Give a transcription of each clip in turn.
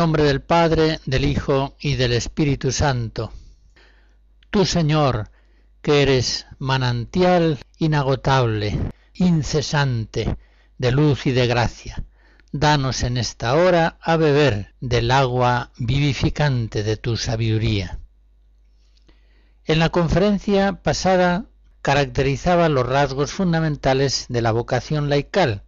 Nombre del Padre, del Hijo y del Espíritu Santo. Tú, Señor, que eres manantial inagotable, incesante, de luz y de gracia, danos en esta hora a beber del agua vivificante de tu sabiduría. En la conferencia pasada caracterizaba los rasgos fundamentales de la vocación laical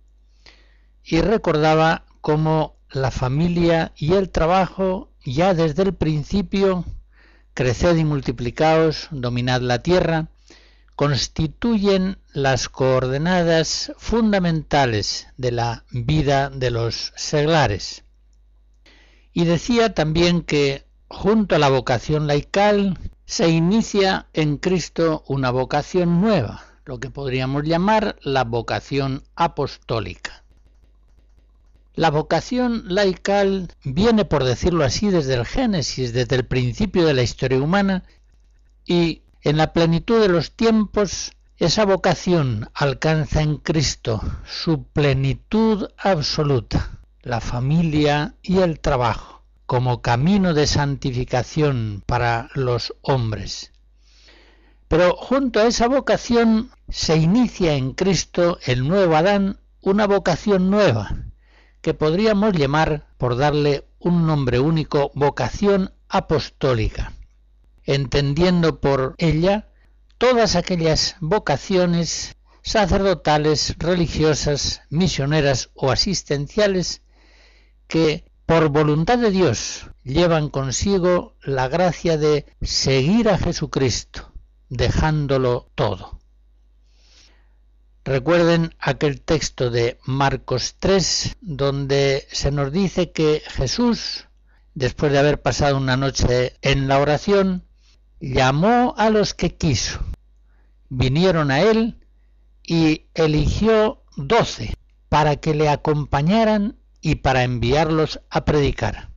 y recordaba cómo la familia y el trabajo ya desde el principio, creced y multiplicaos, dominad la tierra, constituyen las coordenadas fundamentales de la vida de los seglares. Y decía también que junto a la vocación laical se inicia en Cristo una vocación nueva, lo que podríamos llamar la vocación apostólica. La vocación laical viene, por decirlo así, desde el Génesis, desde el principio de la historia humana, y en la plenitud de los tiempos esa vocación alcanza en Cristo su plenitud absoluta, la familia y el trabajo, como camino de santificación para los hombres. Pero junto a esa vocación se inicia en Cristo el nuevo Adán una vocación nueva, que podríamos llamar, por darle un nombre único, vocación apostólica, entendiendo por ella todas aquellas vocaciones sacerdotales, religiosas, misioneras o asistenciales que por voluntad de Dios llevan consigo la gracia de seguir a Jesucristo, dejándolo todo. Recuerden aquel texto de Marcos 3, donde se nos dice que Jesús, después de haber pasado una noche en la oración, llamó a los que quiso. Vinieron a él y eligió doce para que le acompañaran y para enviarlos a predicar,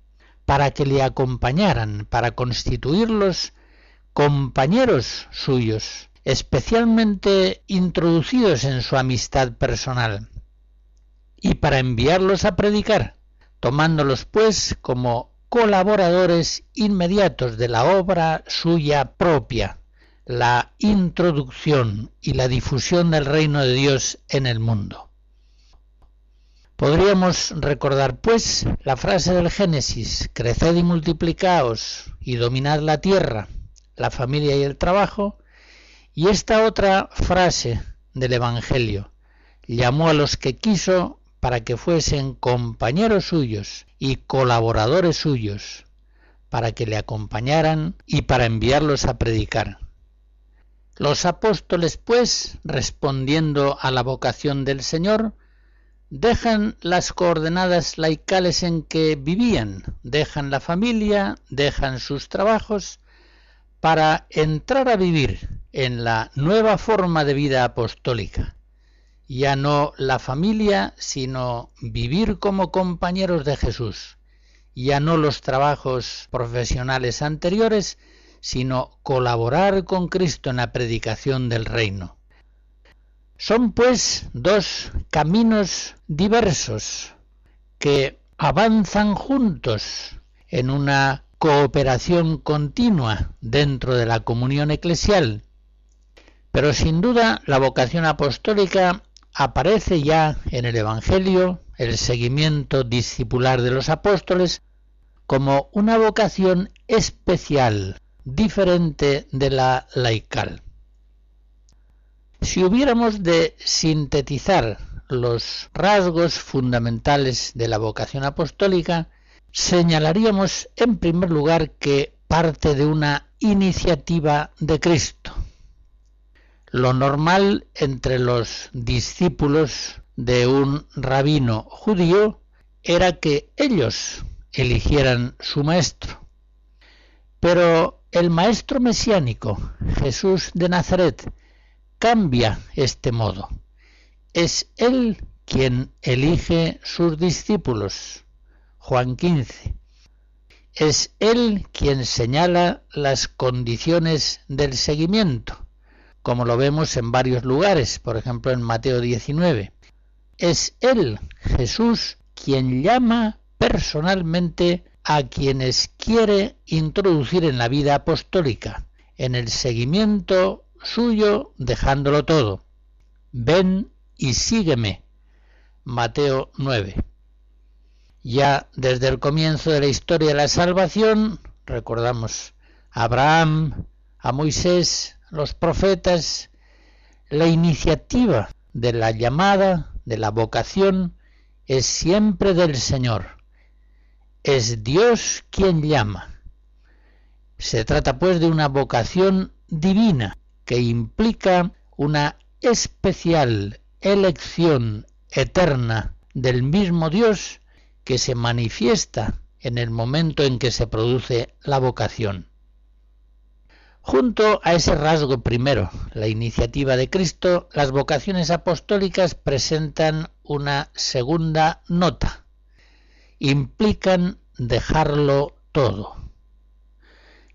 para que le acompañaran, para constituirlos compañeros suyos especialmente introducidos en su amistad personal, y para enviarlos a predicar, tomándolos pues como colaboradores inmediatos de la obra suya propia, la introducción y la difusión del reino de Dios en el mundo. Podríamos recordar, pues, la frase del Génesis, creced y multiplicaos y dominad la tierra, la familia y el trabajo, y esta otra frase del Evangelio, llamó a los que quiso para que fuesen compañeros suyos y colaboradores suyos, para que le acompañaran y para enviarlos a predicar. Los apóstoles, pues, respondiendo a la vocación del Señor, dejan las coordenadas laicales en que vivían, dejan la familia, dejan sus trabajos, para entrar a vivir en la nueva forma de vida apostólica. Ya no la familia, sino vivir como compañeros de Jesús. Ya no los trabajos profesionales anteriores, sino colaborar con Cristo en la predicación del reino. Son pues dos caminos diversos que avanzan juntos en una cooperación continua dentro de la comunión eclesial pero sin duda la vocación apostólica aparece ya en el Evangelio, el seguimiento discipular de los apóstoles, como una vocación especial, diferente de la laical. Si hubiéramos de sintetizar los rasgos fundamentales de la vocación apostólica, señalaríamos en primer lugar que parte de una iniciativa de Cristo, lo normal entre los discípulos de un rabino judío era que ellos eligieran su maestro. Pero el maestro mesiánico, Jesús de Nazaret, cambia este modo. Es él quien elige sus discípulos. Juan 15. Es él quien señala las condiciones del seguimiento, como lo vemos en varios lugares, por ejemplo en Mateo 19. Es él, Jesús, quien llama personalmente a quienes quiere introducir en la vida apostólica, en el seguimiento suyo dejándolo todo. Ven y sígueme. Mateo 9. Ya desde el comienzo de la historia de la salvación, recordamos a Abraham, a Moisés, los profetas, la iniciativa de la llamada, de la vocación, es siempre del Señor es Dios quien llama. Se trata pues de una vocación divina que implica una especial elección eterna del mismo Dios que se manifiesta en el momento en que se produce la vocación. Junto a ese rasgo primero, la iniciativa de Cristo, las vocaciones apostólicas presentan una segunda nota, implican dejarlo todo.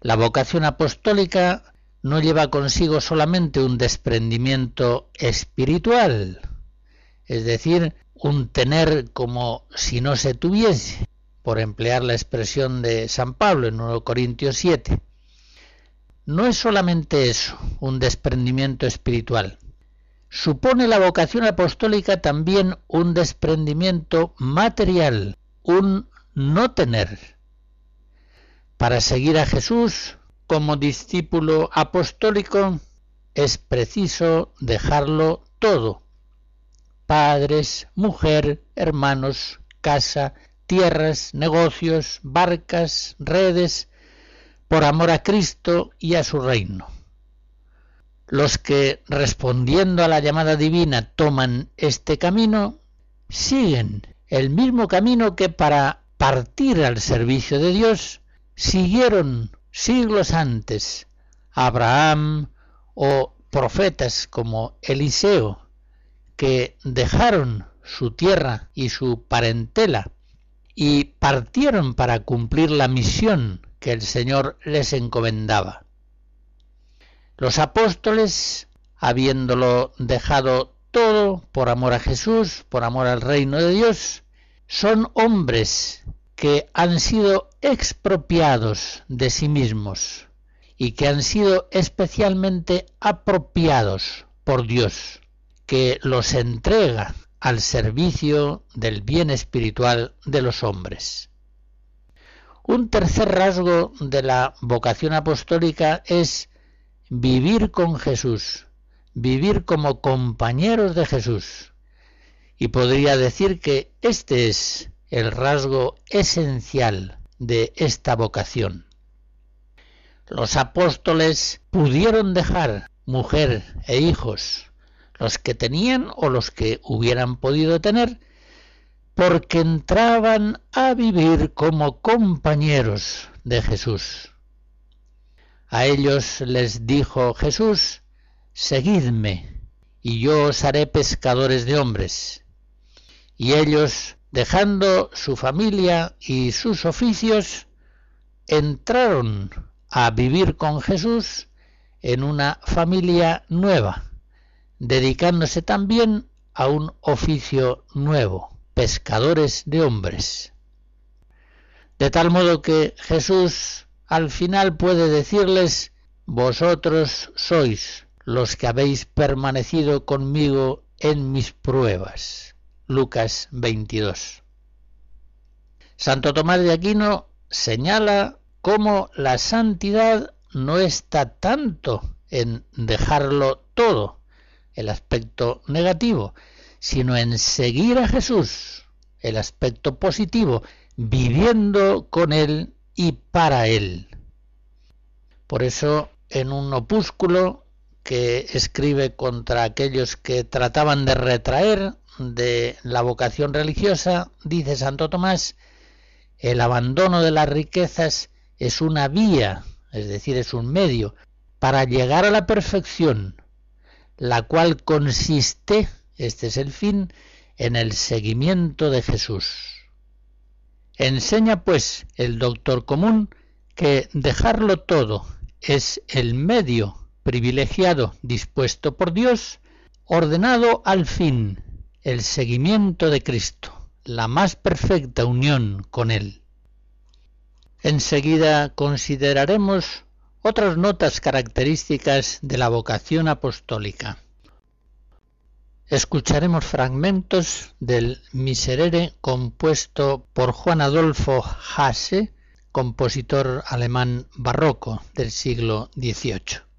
La vocación apostólica no lleva consigo solamente un desprendimiento espiritual, es decir, un tener como si no se tuviese, por emplear la expresión de San Pablo en 1 Corintios 7. No es solamente eso, un desprendimiento espiritual. Supone la vocación apostólica también un desprendimiento material, un no tener. Para seguir a Jesús como discípulo apostólico es preciso dejarlo todo. Padres, mujer, hermanos, casa, tierras, negocios, barcas, redes, por amor a Cristo y a su reino. Los que, respondiendo a la llamada divina, toman este camino, siguen el mismo camino que para partir al servicio de Dios siguieron siglos antes Abraham o profetas como Eliseo, que dejaron su tierra y su parentela y partieron para cumplir la misión que el Señor les encomendaba. Los apóstoles, habiéndolo dejado todo por amor a Jesús, por amor al reino de Dios, son hombres que han sido expropiados de sí mismos y que han sido especialmente apropiados por Dios, que los entrega al servicio del bien espiritual de los hombres. Un tercer rasgo de la vocación apostólica es vivir con Jesús, vivir como compañeros de Jesús. Y podría decir que este es el rasgo esencial de esta vocación. Los apóstoles pudieron dejar mujer e hijos, los que tenían o los que hubieran podido tener, porque entraban a vivir como compañeros de Jesús. A ellos les dijo Jesús, Seguidme, y yo os haré pescadores de hombres. Y ellos, dejando su familia y sus oficios, entraron a vivir con Jesús en una familia nueva, dedicándose también a un oficio nuevo, pescadores de hombres. De tal modo que Jesús al final puede decirles, vosotros sois los que habéis permanecido conmigo en mis pruebas. Lucas 22. Santo Tomás de Aquino señala cómo la santidad no está tanto en dejarlo todo, el aspecto negativo, sino en seguir a Jesús, el aspecto positivo, viviendo con Él y para Él. Por eso, en un opúsculo que escribe contra aquellos que trataban de retraer de la vocación religiosa, dice Santo Tomás, el abandono de las riquezas es una vía, es decir, es un medio para llegar a la perfección, la cual consiste, este es el fin, en el seguimiento de Jesús. Enseña pues el doctor común que dejarlo todo es el medio privilegiado dispuesto por Dios, ordenado al fin el seguimiento de Cristo, la más perfecta unión con Él. Enseguida consideraremos otras notas características de la vocación apostólica. Escucharemos fragmentos del Miserere compuesto por Juan Adolfo Hasse, compositor alemán barroco del siglo XVIII.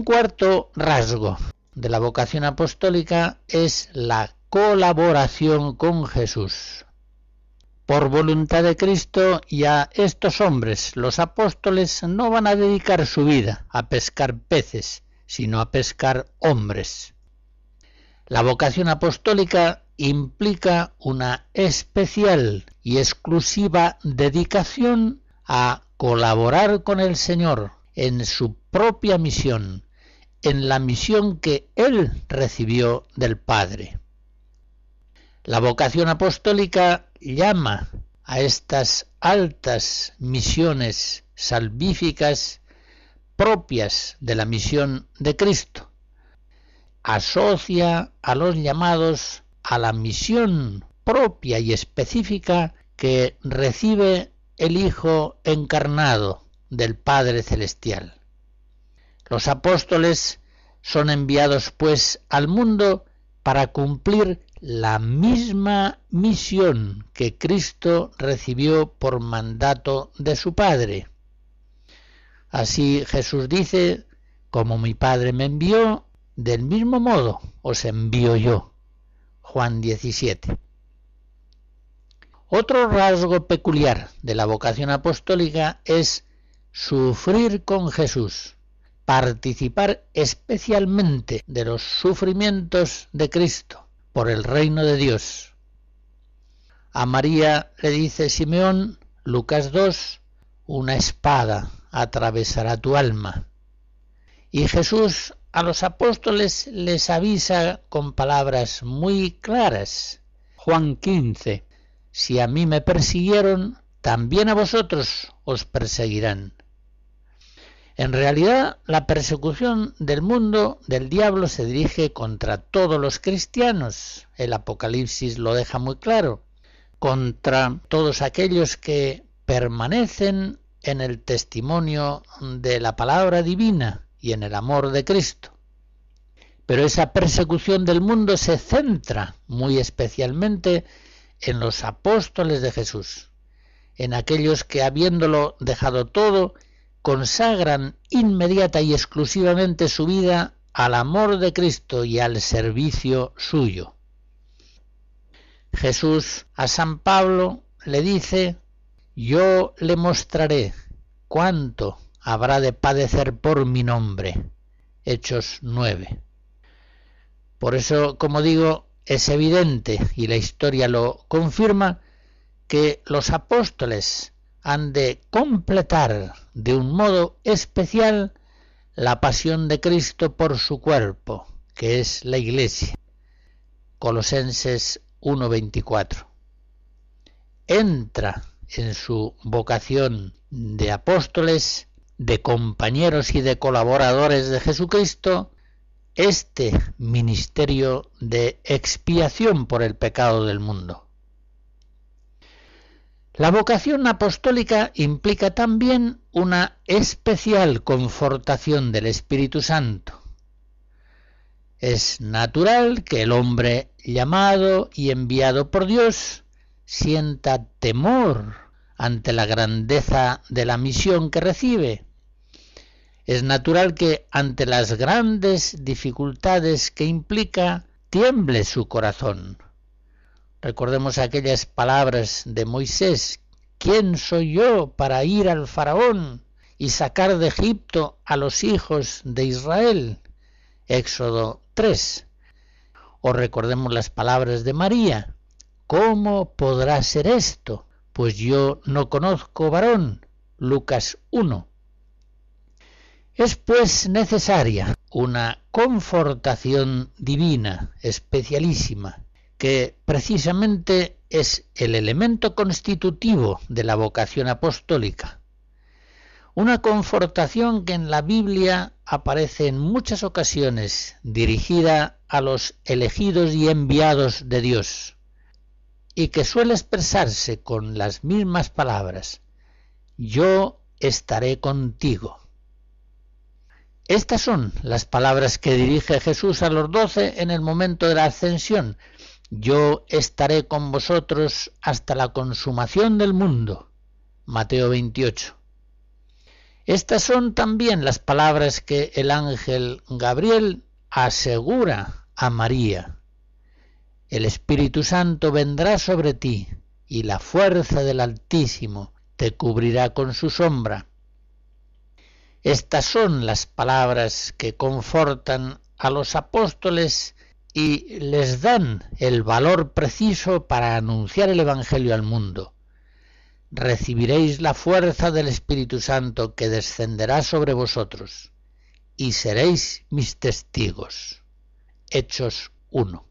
Un cuarto rasgo de la vocación apostólica es la colaboración con Jesús. Por voluntad de Cristo y a estos hombres, los apóstoles, no van a dedicar su vida a pescar peces, sino a pescar hombres. La vocación apostólica implica una especial y exclusiva dedicación a colaborar con el Señor en su propia misión, en la misión que él recibió del Padre. La vocación apostólica llama a estas altas misiones salvíficas propias de la misión de Cristo. Asocia a los llamados a la misión propia y específica que recibe el Hijo encarnado del Padre Celestial. Los apóstoles son enviados pues al mundo para cumplir la misma misión que Cristo recibió por mandato de su Padre. Así Jesús dice, como mi Padre me envió, del mismo modo os envío yo. Juan 17. Otro rasgo peculiar de la vocación apostólica es sufrir con Jesús participar especialmente de los sufrimientos de Cristo por el reino de Dios. A María le dice Simeón, Lucas 2, una espada atravesará tu alma. Y Jesús a los apóstoles les avisa con palabras muy claras. Juan 15, si a mí me persiguieron, también a vosotros os perseguirán. En realidad, la persecución del mundo, del diablo, se dirige contra todos los cristianos. El Apocalipsis lo deja muy claro. Contra todos aquellos que permanecen en el testimonio de la palabra divina y en el amor de Cristo. Pero esa persecución del mundo se centra muy especialmente en los apóstoles de Jesús, en aquellos que habiéndolo dejado todo, consagran inmediata y exclusivamente su vida al amor de Cristo y al servicio suyo. Jesús a San Pablo le dice, yo le mostraré cuánto habrá de padecer por mi nombre. Hechos 9. Por eso, como digo, es evidente, y la historia lo confirma, que los apóstoles han de completar de un modo especial la pasión de Cristo por su cuerpo, que es la Iglesia. Colosenses 1:24. Entra en su vocación de apóstoles, de compañeros y de colaboradores de Jesucristo, este ministerio de expiación por el pecado del mundo. La vocación apostólica implica también una especial confortación del Espíritu Santo. Es natural que el hombre llamado y enviado por Dios sienta temor ante la grandeza de la misión que recibe. Es natural que ante las grandes dificultades que implica tiemble su corazón. Recordemos aquellas palabras de Moisés, ¿quién soy yo para ir al faraón y sacar de Egipto a los hijos de Israel? Éxodo 3. O recordemos las palabras de María, ¿cómo podrá ser esto? Pues yo no conozco varón. Lucas 1. Es pues necesaria una confortación divina, especialísima, que precisamente es el elemento constitutivo de la vocación apostólica. Una confortación que en la Biblia aparece en muchas ocasiones dirigida a los elegidos y enviados de Dios, y que suele expresarse con las mismas palabras, yo estaré contigo. Estas son las palabras que dirige Jesús a los doce en el momento de la ascensión, yo estaré con vosotros hasta la consumación del mundo. Mateo 28. Estas son también las palabras que el ángel Gabriel asegura a María. El Espíritu Santo vendrá sobre ti y la fuerza del Altísimo te cubrirá con su sombra. Estas son las palabras que confortan a los apóstoles y les dan el valor preciso para anunciar el Evangelio al mundo. Recibiréis la fuerza del Espíritu Santo que descenderá sobre vosotros, y seréis mis testigos. Hechos 1.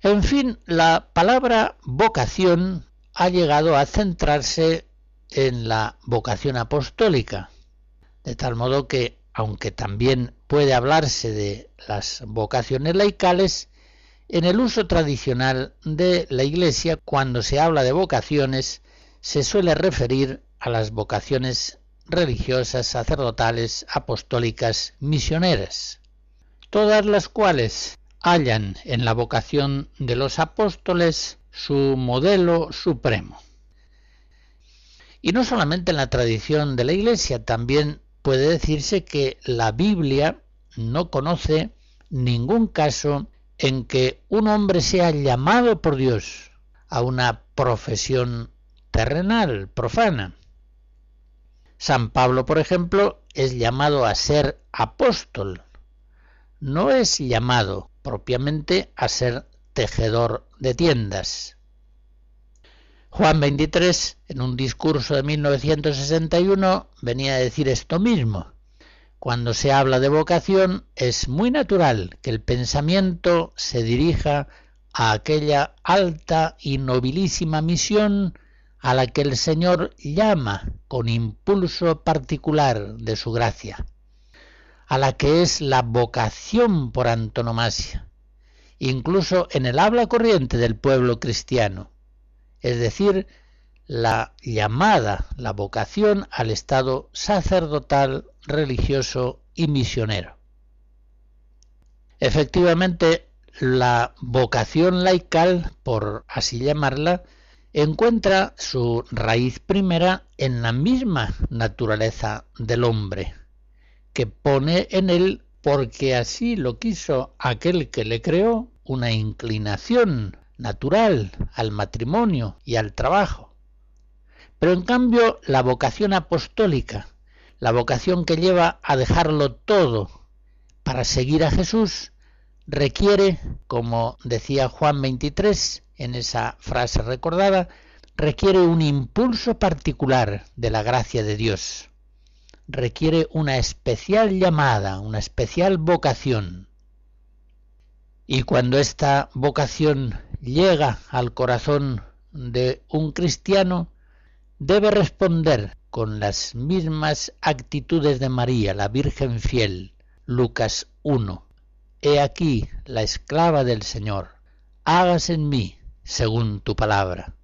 En fin, la palabra vocación ha llegado a centrarse en la vocación apostólica, de tal modo que, aunque también puede hablarse de las vocaciones laicales en el uso tradicional de la Iglesia cuando se habla de vocaciones se suele referir a las vocaciones religiosas, sacerdotales, apostólicas, misioneras, todas las cuales hallan en la vocación de los apóstoles su modelo supremo. Y no solamente en la tradición de la Iglesia, también puede decirse que la Biblia no conoce ningún caso en que un hombre sea llamado por Dios a una profesión terrenal, profana. San Pablo, por ejemplo, es llamado a ser apóstol. No es llamado propiamente a ser tejedor de tiendas. Juan 23, en un discurso de 1961, venía a decir esto mismo. Cuando se habla de vocación es muy natural que el pensamiento se dirija a aquella alta y nobilísima misión a la que el Señor llama con impulso particular de su gracia, a la que es la vocación por antonomasia, incluso en el habla corriente del pueblo cristiano es decir, la llamada, la vocación al estado sacerdotal, religioso y misionero. Efectivamente, la vocación laical, por así llamarla, encuentra su raíz primera en la misma naturaleza del hombre, que pone en él, porque así lo quiso aquel que le creó, una inclinación natural al matrimonio y al trabajo. Pero en cambio la vocación apostólica, la vocación que lleva a dejarlo todo para seguir a Jesús, requiere, como decía Juan 23 en esa frase recordada, requiere un impulso particular de la gracia de Dios. Requiere una especial llamada, una especial vocación. Y cuando esta vocación llega al corazón de un cristiano, debe responder con las mismas actitudes de María, la Virgen fiel. Lucas 1. He aquí la esclava del Señor, hágase en mí según tu palabra.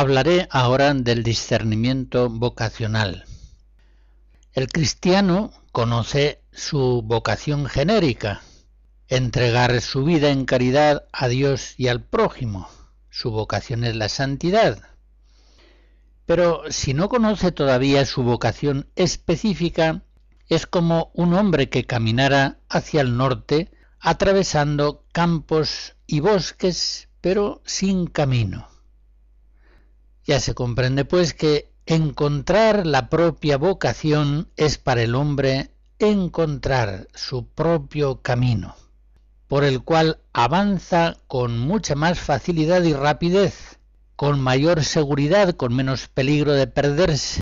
Hablaré ahora del discernimiento vocacional. El cristiano conoce su vocación genérica, entregar su vida en caridad a Dios y al prójimo. Su vocación es la santidad. Pero si no conoce todavía su vocación específica, es como un hombre que caminara hacia el norte atravesando campos y bosques, pero sin camino. Ya se comprende pues que encontrar la propia vocación es para el hombre encontrar su propio camino, por el cual avanza con mucha más facilidad y rapidez, con mayor seguridad, con menos peligro de perderse.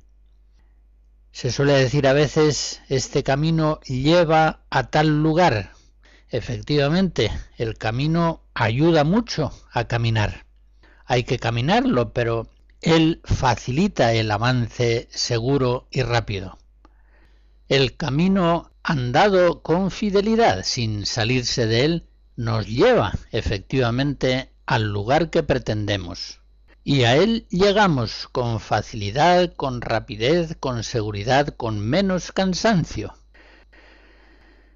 Se suele decir a veces, este camino lleva a tal lugar. Efectivamente, el camino ayuda mucho a caminar. Hay que caminarlo, pero él facilita el avance seguro y rápido. El camino andado con fidelidad, sin salirse de él, nos lleva efectivamente al lugar que pretendemos. Y a él llegamos con facilidad, con rapidez, con seguridad, con menos cansancio.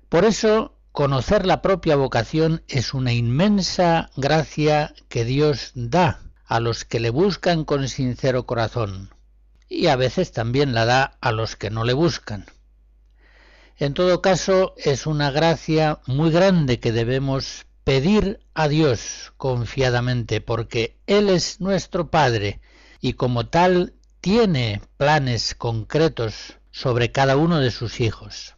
Por eso, conocer la propia vocación es una inmensa gracia que Dios da a los que le buscan con sincero corazón, y a veces también la da a los que no le buscan. En todo caso, es una gracia muy grande que debemos pedir a Dios confiadamente, porque Él es nuestro Padre y como tal tiene planes concretos sobre cada uno de sus hijos.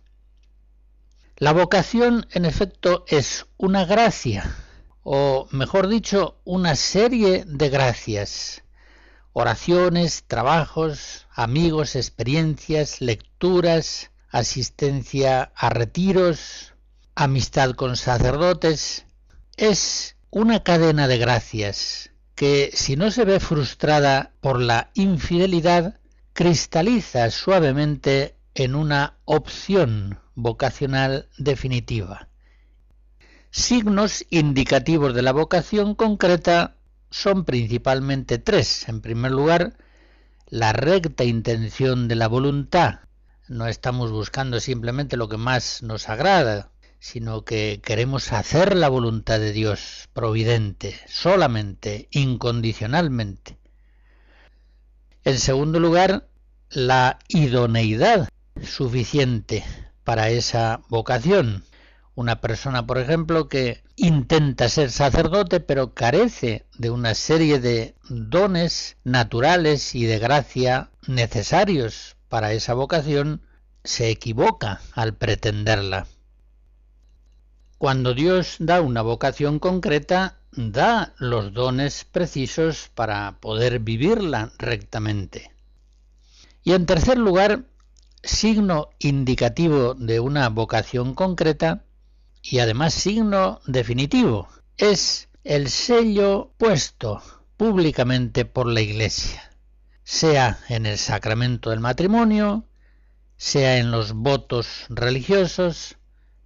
La vocación, en efecto, es una gracia o mejor dicho, una serie de gracias, oraciones, trabajos, amigos, experiencias, lecturas, asistencia a retiros, amistad con sacerdotes, es una cadena de gracias que si no se ve frustrada por la infidelidad, cristaliza suavemente en una opción vocacional definitiva. Signos indicativos de la vocación concreta son principalmente tres. En primer lugar, la recta intención de la voluntad. No estamos buscando simplemente lo que más nos agrada, sino que queremos hacer la voluntad de Dios providente, solamente, incondicionalmente. En segundo lugar, la idoneidad suficiente para esa vocación. Una persona, por ejemplo, que intenta ser sacerdote pero carece de una serie de dones naturales y de gracia necesarios para esa vocación, se equivoca al pretenderla. Cuando Dios da una vocación concreta, da los dones precisos para poder vivirla rectamente. Y en tercer lugar, signo indicativo de una vocación concreta y además signo definitivo es el sello puesto públicamente por la Iglesia, sea en el sacramento del matrimonio, sea en los votos religiosos,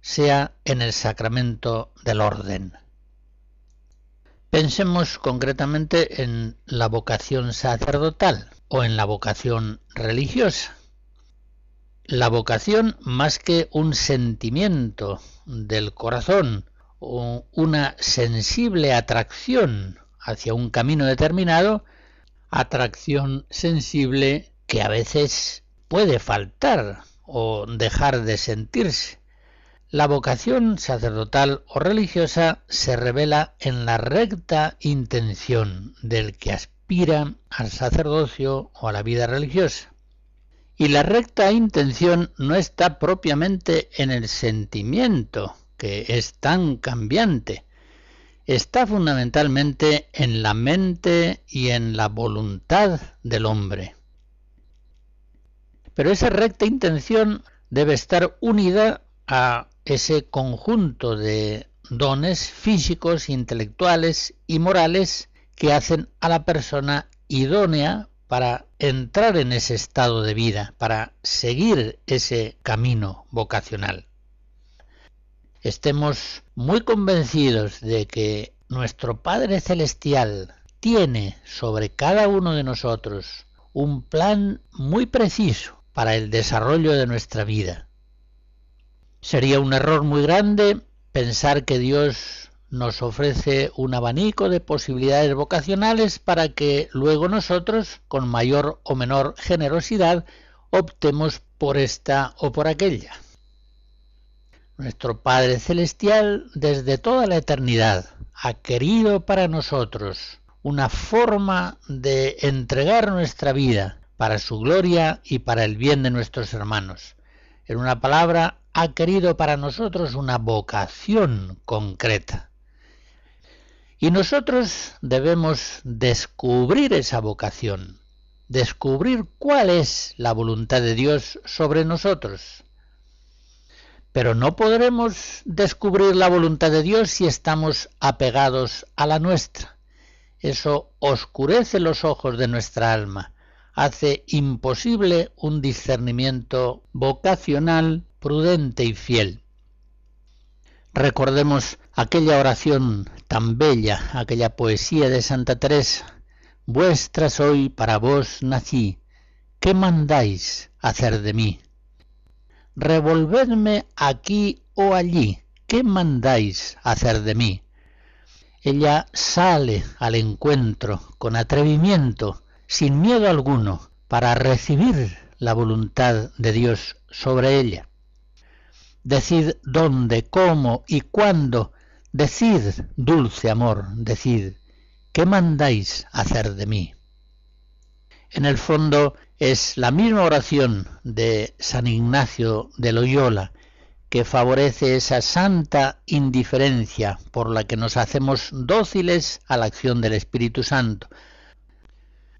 sea en el sacramento del orden. Pensemos concretamente en la vocación sacerdotal o en la vocación religiosa. La vocación, más que un sentimiento del corazón o una sensible atracción hacia un camino determinado, atracción sensible que a veces puede faltar o dejar de sentirse. La vocación sacerdotal o religiosa se revela en la recta intención del que aspira al sacerdocio o a la vida religiosa. Y la recta intención no está propiamente en el sentimiento, que es tan cambiante, está fundamentalmente en la mente y en la voluntad del hombre. Pero esa recta intención debe estar unida a ese conjunto de dones físicos, intelectuales y morales que hacen a la persona idónea para entrar en ese estado de vida, para seguir ese camino vocacional. Estemos muy convencidos de que nuestro Padre Celestial tiene sobre cada uno de nosotros un plan muy preciso para el desarrollo de nuestra vida. Sería un error muy grande pensar que Dios nos ofrece un abanico de posibilidades vocacionales para que luego nosotros, con mayor o menor generosidad, optemos por esta o por aquella. Nuestro Padre Celestial desde toda la eternidad ha querido para nosotros una forma de entregar nuestra vida para su gloria y para el bien de nuestros hermanos. En una palabra, ha querido para nosotros una vocación concreta. Y nosotros debemos descubrir esa vocación, descubrir cuál es la voluntad de Dios sobre nosotros. Pero no podremos descubrir la voluntad de Dios si estamos apegados a la nuestra. Eso oscurece los ojos de nuestra alma, hace imposible un discernimiento vocacional prudente y fiel. Recordemos aquella oración tan bella, aquella poesía de Santa Teresa. Vuestra soy, para vos nací. ¿Qué mandáis hacer de mí? Revolvedme aquí o allí. ¿Qué mandáis hacer de mí? Ella sale al encuentro con atrevimiento, sin miedo alguno, para recibir la voluntad de Dios sobre ella. Decid dónde, cómo y cuándo. Decid, dulce amor, decid, ¿qué mandáis hacer de mí? En el fondo es la misma oración de San Ignacio de Loyola que favorece esa santa indiferencia por la que nos hacemos dóciles a la acción del Espíritu Santo.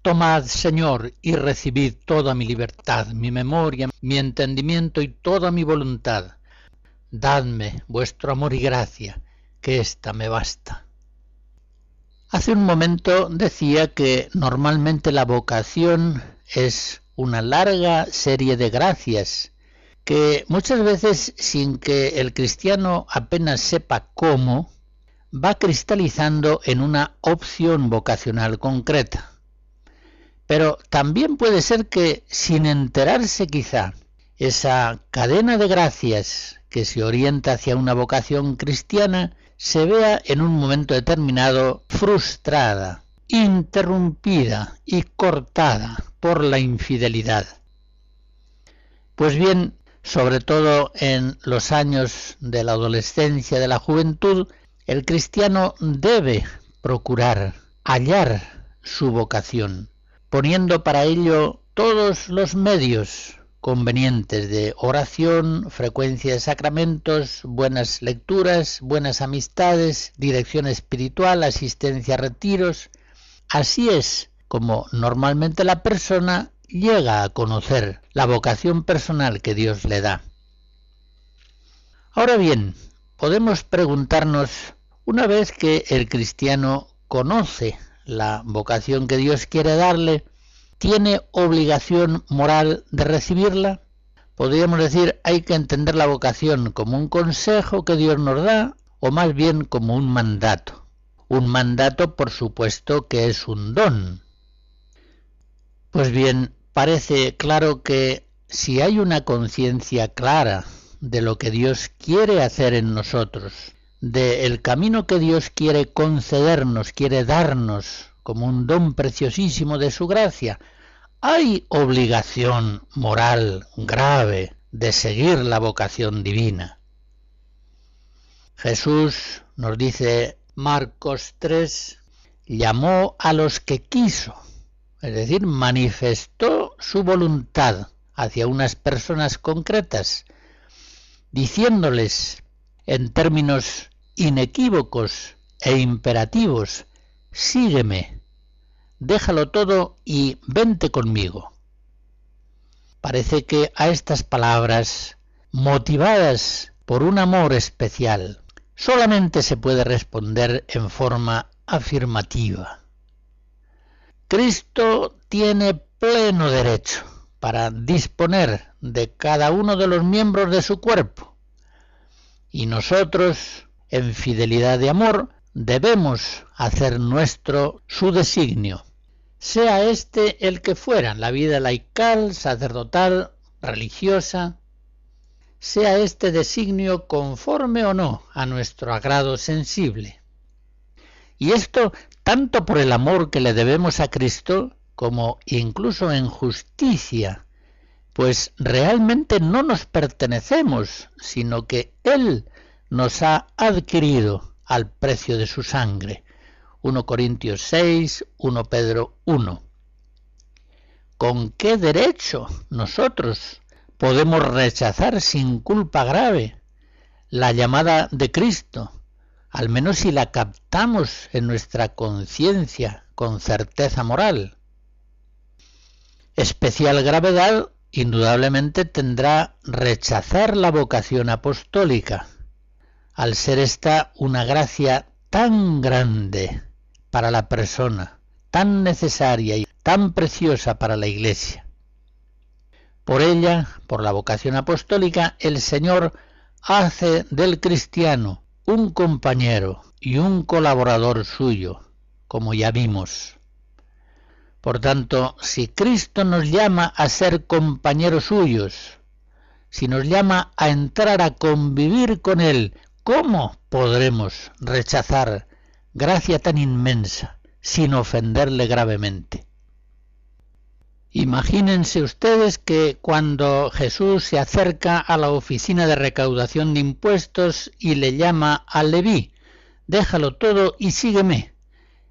Tomad, Señor, y recibid toda mi libertad, mi memoria, mi entendimiento y toda mi voluntad Dadme vuestro amor y gracia, que ésta me basta. Hace un momento decía que normalmente la vocación es una larga serie de gracias, que muchas veces sin que el cristiano apenas sepa cómo, va cristalizando en una opción vocacional concreta. Pero también puede ser que, sin enterarse quizá, esa cadena de gracias que se orienta hacia una vocación cristiana se vea en un momento determinado frustrada, interrumpida y cortada por la infidelidad. Pues bien, sobre todo en los años de la adolescencia, de la juventud, el cristiano debe procurar hallar su vocación, poniendo para ello todos los medios convenientes de oración, frecuencia de sacramentos, buenas lecturas, buenas amistades, dirección espiritual, asistencia a retiros. Así es como normalmente la persona llega a conocer la vocación personal que Dios le da. Ahora bien, podemos preguntarnos, una vez que el cristiano conoce la vocación que Dios quiere darle, ¿tiene obligación moral de recibirla? Podríamos decir, hay que entender la vocación como un consejo que Dios nos da o más bien como un mandato. Un mandato, por supuesto, que es un don. Pues bien, parece claro que si hay una conciencia clara de lo que Dios quiere hacer en nosotros, de el camino que Dios quiere concedernos, quiere darnos como un don preciosísimo de su gracia, hay obligación moral grave de seguir la vocación divina. Jesús nos dice Marcos 3, llamó a los que quiso, es decir, manifestó su voluntad hacia unas personas concretas, diciéndoles en términos inequívocos e imperativos, sígueme, déjalo todo y vente conmigo. Parece que a estas palabras, motivadas por un amor especial, solamente se puede responder en forma afirmativa. Cristo tiene pleno derecho para disponer de cada uno de los miembros de su cuerpo. Y nosotros, en fidelidad de amor, debemos hacer nuestro su designio, sea este el que fuera, la vida laical, sacerdotal, religiosa, sea este designio conforme o no a nuestro agrado sensible. Y esto tanto por el amor que le debemos a Cristo, como incluso en justicia, pues realmente no nos pertenecemos, sino que Él nos ha adquirido al precio de su sangre. 1 Corintios 6, 1 Pedro 1. ¿Con qué derecho nosotros podemos rechazar sin culpa grave la llamada de Cristo, al menos si la captamos en nuestra conciencia con certeza moral? Especial gravedad indudablemente tendrá rechazar la vocación apostólica, al ser esta una gracia tan grande para la persona, tan necesaria y tan preciosa para la Iglesia. Por ella, por la vocación apostólica, el Señor hace del cristiano un compañero y un colaborador suyo, como ya vimos. Por tanto, si Cristo nos llama a ser compañeros suyos, si nos llama a entrar a convivir con Él, ¿cómo podremos rechazar gracia tan inmensa sin ofenderle gravemente? Imagínense ustedes que cuando Jesús se acerca a la oficina de recaudación de impuestos y le llama a Leví, déjalo todo y sígueme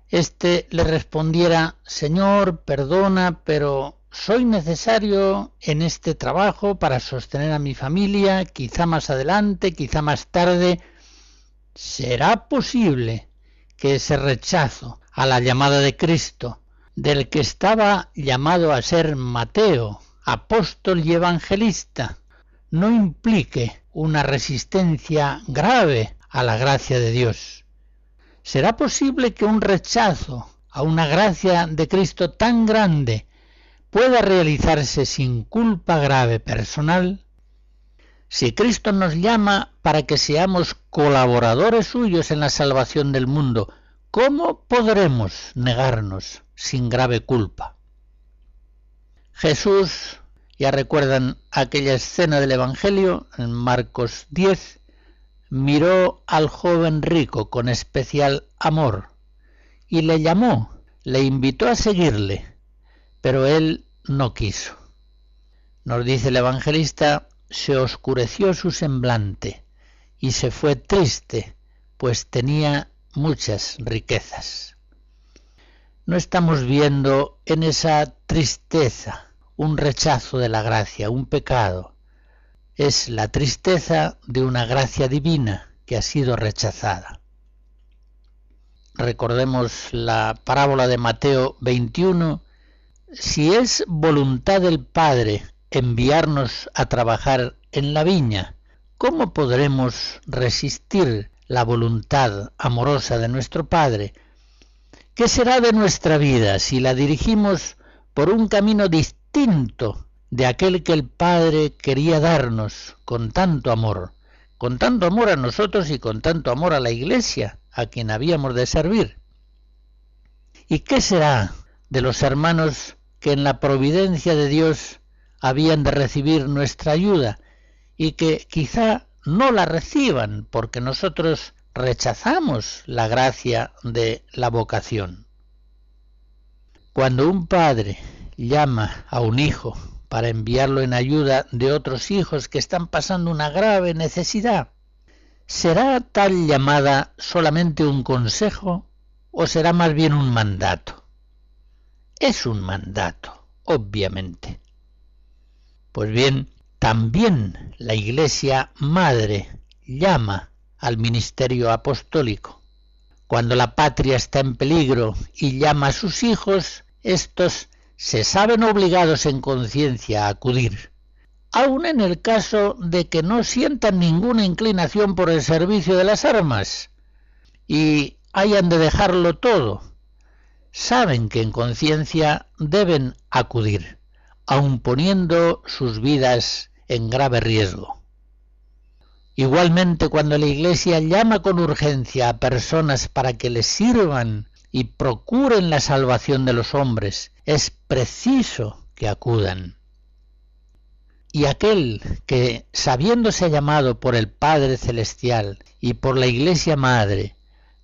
éste le respondiera, Señor, perdona, pero soy necesario en este trabajo para sostener a mi familia, quizá más adelante, quizá más tarde. ¿Será posible que ese rechazo a la llamada de Cristo, del que estaba llamado a ser Mateo, apóstol y evangelista, no implique una resistencia grave a la gracia de Dios? ¿Será posible que un rechazo a una gracia de Cristo tan grande pueda realizarse sin culpa grave personal? Si Cristo nos llama para que seamos colaboradores suyos en la salvación del mundo, ¿cómo podremos negarnos sin grave culpa? Jesús, ya recuerdan aquella escena del Evangelio en Marcos 10, miró al joven rico con especial amor y le llamó, le invitó a seguirle, pero él no quiso. Nos dice el evangelista, se oscureció su semblante y se fue triste, pues tenía muchas riquezas. No estamos viendo en esa tristeza un rechazo de la gracia, un pecado. Es la tristeza de una gracia divina que ha sido rechazada. Recordemos la parábola de Mateo 21. Si es voluntad del Padre enviarnos a trabajar en la viña, ¿cómo podremos resistir la voluntad amorosa de nuestro Padre? ¿Qué será de nuestra vida si la dirigimos por un camino distinto de aquel que el Padre quería darnos con tanto amor, con tanto amor a nosotros y con tanto amor a la Iglesia, a quien habíamos de servir? ¿Y qué será de los hermanos que en la providencia de Dios habían de recibir nuestra ayuda y que quizá no la reciban porque nosotros rechazamos la gracia de la vocación. Cuando un padre llama a un hijo para enviarlo en ayuda de otros hijos que están pasando una grave necesidad, ¿será tal llamada solamente un consejo o será más bien un mandato? Es un mandato, obviamente. Pues bien, también la Iglesia Madre llama al ministerio apostólico. Cuando la patria está en peligro y llama a sus hijos, estos se saben obligados en conciencia a acudir, aun en el caso de que no sientan ninguna inclinación por el servicio de las armas y hayan de dejarlo todo. Saben que en conciencia deben acudir aun poniendo sus vidas en grave riesgo. Igualmente, cuando la Iglesia llama con urgencia a personas para que les sirvan y procuren la salvación de los hombres, es preciso que acudan. Y aquel que, sabiéndose llamado por el Padre Celestial y por la Iglesia Madre,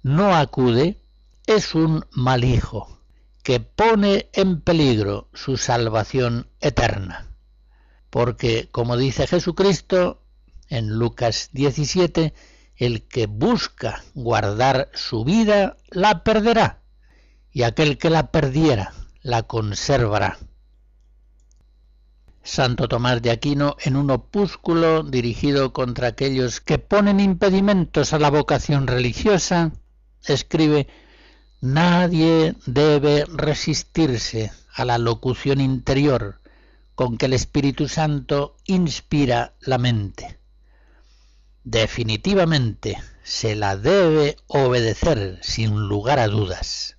no acude, es un mal hijo, que pone en peligro su salvación eterna. Porque, como dice Jesucristo en Lucas 17, el que busca guardar su vida la perderá, y aquel que la perdiera la conservará. Santo Tomás de Aquino, en un opúsculo dirigido contra aquellos que ponen impedimentos a la vocación religiosa, escribe Nadie debe resistirse a la locución interior con que el Espíritu Santo inspira la mente. Definitivamente se la debe obedecer sin lugar a dudas.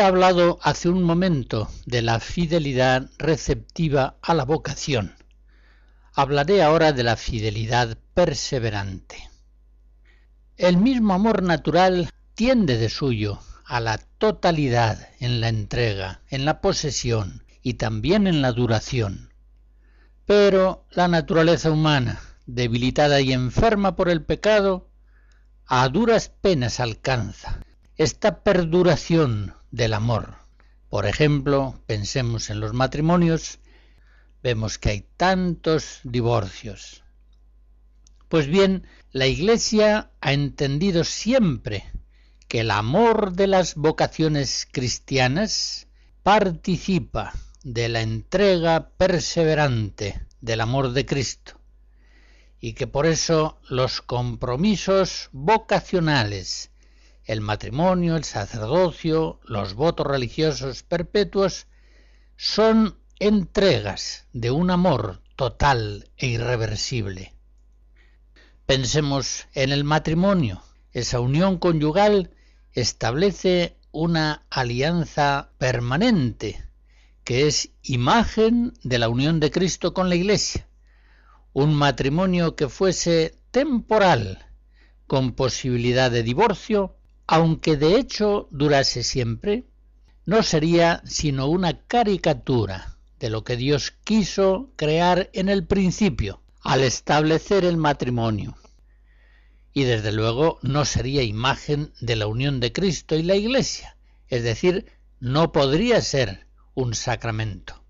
He hablado hace un momento de la fidelidad receptiva a la vocación. Hablaré ahora de la fidelidad perseverante. El mismo amor natural tiende de suyo a la totalidad en la entrega, en la posesión y también en la duración. Pero la naturaleza humana, debilitada y enferma por el pecado, a duras penas alcanza esta perduración del amor. Por ejemplo, pensemos en los matrimonios, vemos que hay tantos divorcios. Pues bien, la Iglesia ha entendido siempre que el amor de las vocaciones cristianas participa de la entrega perseverante del amor de Cristo y que por eso los compromisos vocacionales, el matrimonio, el sacerdocio, los votos religiosos perpetuos, son entregas de un amor total e irreversible. Pensemos en el matrimonio. Esa unión conyugal establece una alianza permanente, que es imagen de la unión de Cristo con la Iglesia. Un matrimonio que fuese temporal, con posibilidad de divorcio, aunque de hecho durase siempre, no sería sino una caricatura de lo que Dios quiso crear en el principio, al establecer el matrimonio y desde luego no sería imagen de la unión de Cristo y la Iglesia, es decir, no podría ser un sacramento.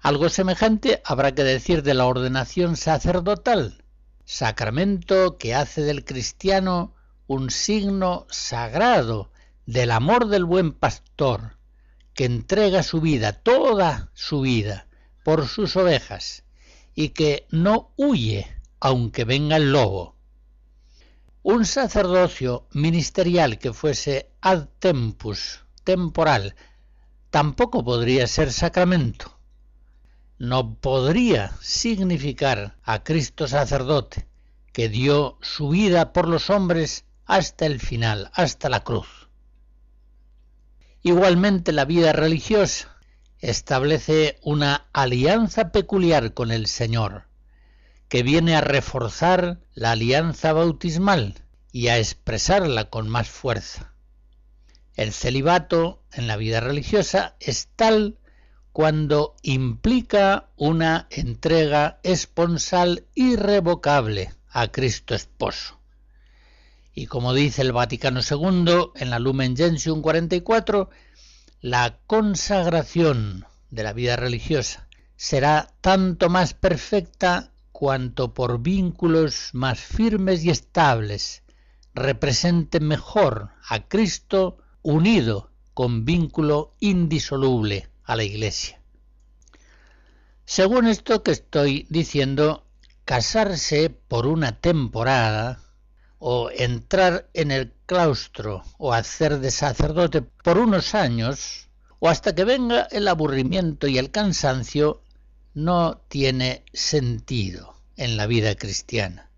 Algo semejante habrá que decir de la ordenación sacerdotal, sacramento que hace del cristiano un signo sagrado del amor del buen pastor, que entrega su vida, toda su vida, por sus ovejas, y que no huye aunque venga el lobo. Un sacerdocio ministerial que fuese ad tempus, temporal, tampoco podría ser sacramento. No podría significar a Cristo sacerdote, que dio su vida por los hombres hasta el final, hasta la cruz. Igualmente la vida religiosa establece una alianza peculiar con el Señor, que viene a reforzar la alianza bautismal y a expresarla con más fuerza. El celibato en la vida religiosa es tal cuando implica una entrega esponsal irrevocable a Cristo esposo. Y como dice el Vaticano II en la Lumen Gentium 44, la consagración de la vida religiosa será tanto más perfecta cuanto por vínculos más firmes y estables represente mejor a Cristo unido con vínculo indisoluble a la Iglesia. Según esto que estoy diciendo, casarse por una temporada o entrar en el claustro o hacer de sacerdote por unos años o hasta que venga el aburrimiento y el cansancio no tiene sentido en la vida cristiana.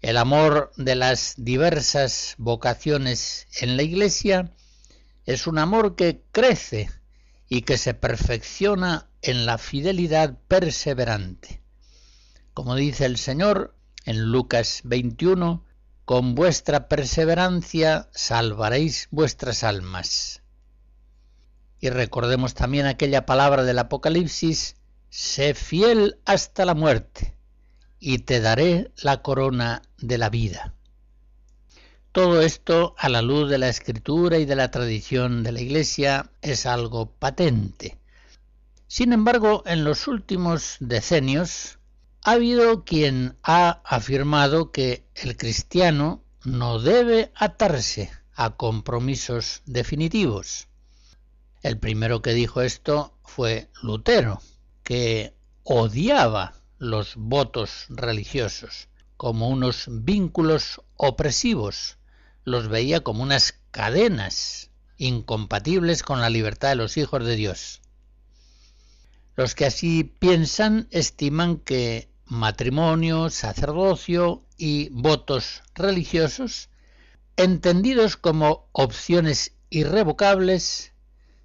El amor de las diversas vocaciones en la Iglesia es un amor que crece y que se perfecciona en la fidelidad perseverante. Como dice el Señor en Lucas 21, con vuestra perseverancia salvaréis vuestras almas. Y recordemos también aquella palabra del Apocalipsis, sé fiel hasta la muerte, y te daré la corona de la vida. Todo esto, a la luz de la escritura y de la tradición de la Iglesia, es algo patente. Sin embargo, en los últimos decenios ha habido quien ha afirmado que el cristiano no debe atarse a compromisos definitivos el primero que dijo esto fue Lutero, que odiaba los votos religiosos como unos vínculos opresivos, los veía como unas cadenas incompatibles con la libertad de los hijos de Dios. Los que así piensan estiman que matrimonio, sacerdocio y votos religiosos, entendidos como opciones irrevocables,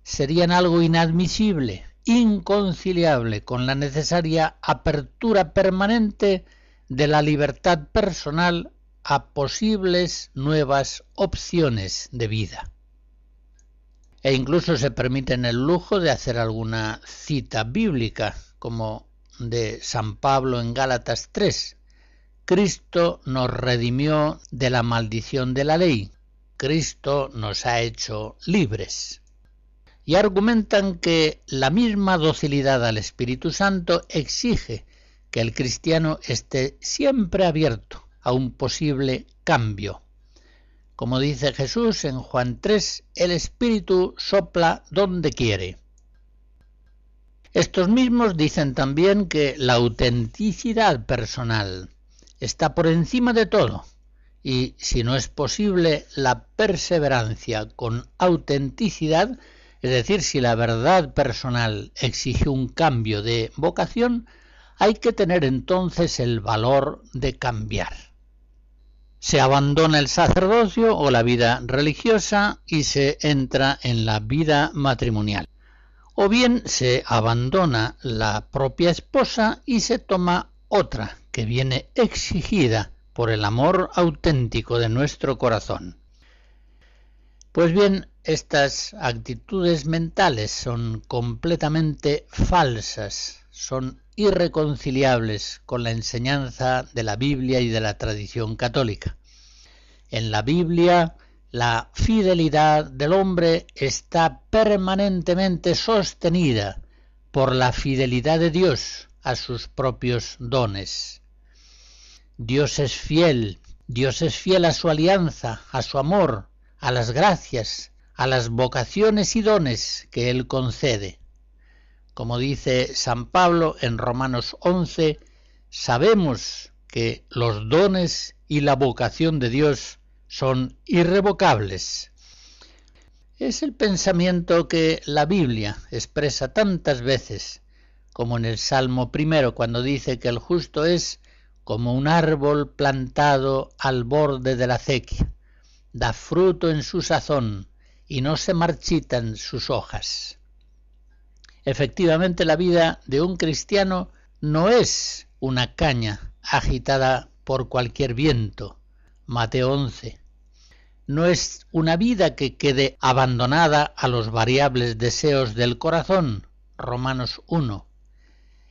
serían algo inadmisible, inconciliable con la necesaria apertura permanente de la libertad personal a posibles nuevas opciones de vida. E incluso se permiten el lujo de hacer alguna cita bíblica, como de San Pablo en Gálatas 3. Cristo nos redimió de la maldición de la ley. Cristo nos ha hecho libres y argumentan que la misma docilidad al Espíritu Santo exige que el cristiano esté siempre abierto a un posible cambio, Como dice Jesús en Juan 3, el Espíritu sopla donde quiere. Estos mismos dicen también que la autenticidad personal está por encima de todo y si no es posible la perseverancia con autenticidad, es decir, si la verdad personal exige un cambio de vocación, hay que tener entonces el valor de cambiar. Se abandona el sacerdocio o la vida religiosa y se entra en la vida matrimonial. O bien se abandona la propia esposa y se toma otra que viene exigida por el amor auténtico de nuestro corazón. Pues bien, estas actitudes mentales son completamente falsas, son irreconciliables con la enseñanza de la Biblia y de la tradición católica. En la Biblia, la fidelidad del hombre está permanentemente sostenida por la fidelidad de Dios a sus propios dones. Dios es fiel, Dios es fiel a su alianza, a su amor, a las gracias, a las vocaciones y dones que Él concede. Como dice San Pablo en Romanos 11, sabemos que los dones y la vocación de Dios son irrevocables. Es el pensamiento que la Biblia expresa tantas veces, como en el Salmo primero, cuando dice que el justo es como un árbol plantado al borde de la acequia, da fruto en su sazón y no se marchitan sus hojas. Efectivamente, la vida de un cristiano no es una caña agitada por cualquier viento. Mateo 11. No es una vida que quede abandonada a los variables deseos del corazón. Romanos 1.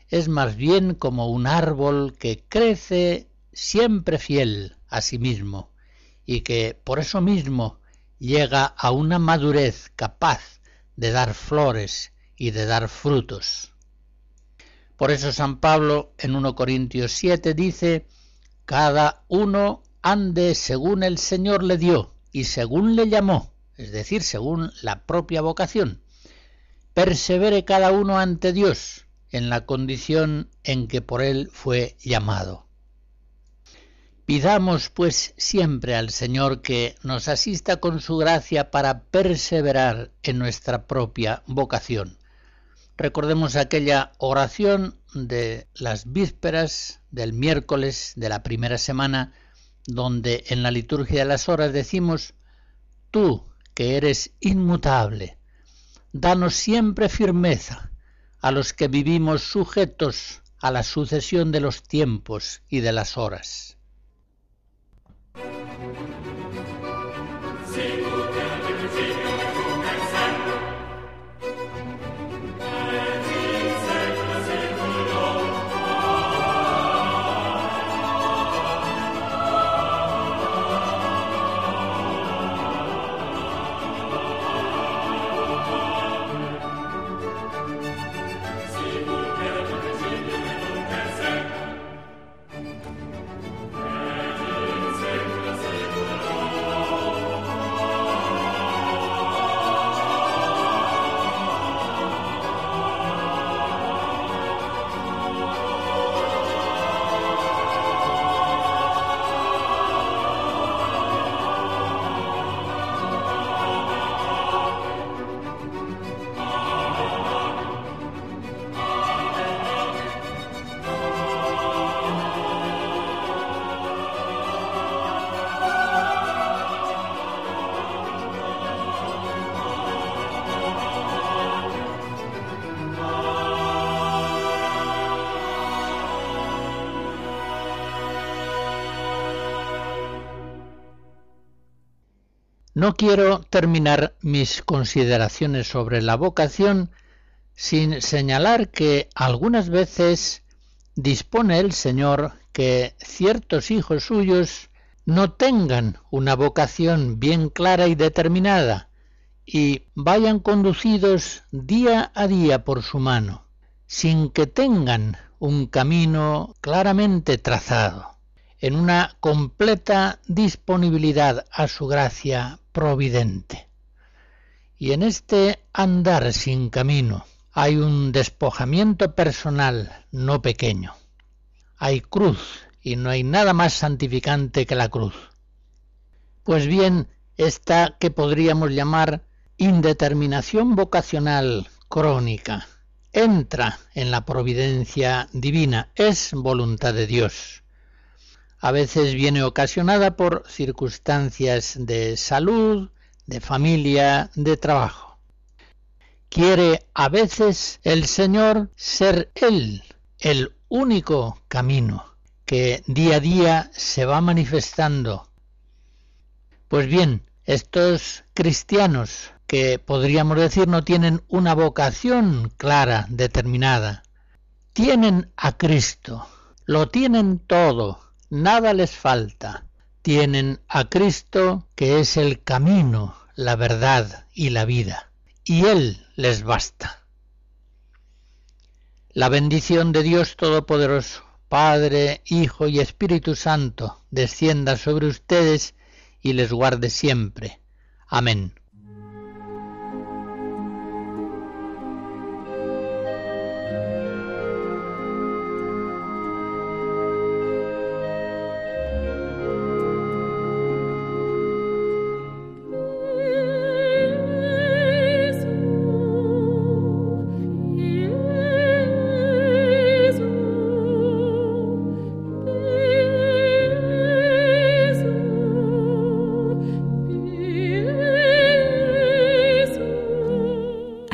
Es más bien como un árbol que crece siempre fiel a sí mismo y que por eso mismo llega a una madurez capaz de dar flores y de dar frutos. Por eso San Pablo en 1 Corintios 7 dice, cada uno ande según el Señor le dio y según le llamó, es decir, según la propia vocación. Persevere cada uno ante Dios en la condición en que por él fue llamado. Pidamos pues siempre al Señor que nos asista con su gracia para perseverar en nuestra propia vocación Recordemos aquella oración de las vísperas del miércoles de la primera semana, donde en la liturgia de las horas decimos, Tú, que eres inmutable, danos siempre firmeza a los que vivimos sujetos a la sucesión de los tiempos y de las horas. No quiero terminar mis consideraciones sobre la vocación sin señalar que algunas veces dispone el Señor que ciertos hijos suyos no tengan una vocación bien clara y determinada y vayan conducidos día a día por su mano, sin que tengan un camino claramente trazado. en una completa disponibilidad a su gracia providente. Y en este andar sin camino hay un despojamiento personal no pequeño. Hay cruz y no hay nada más santificante que la cruz. Pues bien, esta que podríamos llamar indeterminación vocacional crónica entra en la providencia divina, es voluntad de Dios. A veces viene ocasionada por circunstancias de salud, de familia, de trabajo. Quiere a veces el Señor ser Él, el único camino que día a día se va manifestando. Pues bien, estos cristianos que podríamos decir no tienen una vocación clara, determinada. Tienen a Cristo, lo tienen todo, nada les falta. Tienen a Cristo que es el camino, la verdad y la vida, y Él les basta. La bendición de Dios Todopoderoso, Padre, Hijo y Espíritu Santo, descienda sobre ustedes y les guarde siempre. Amén.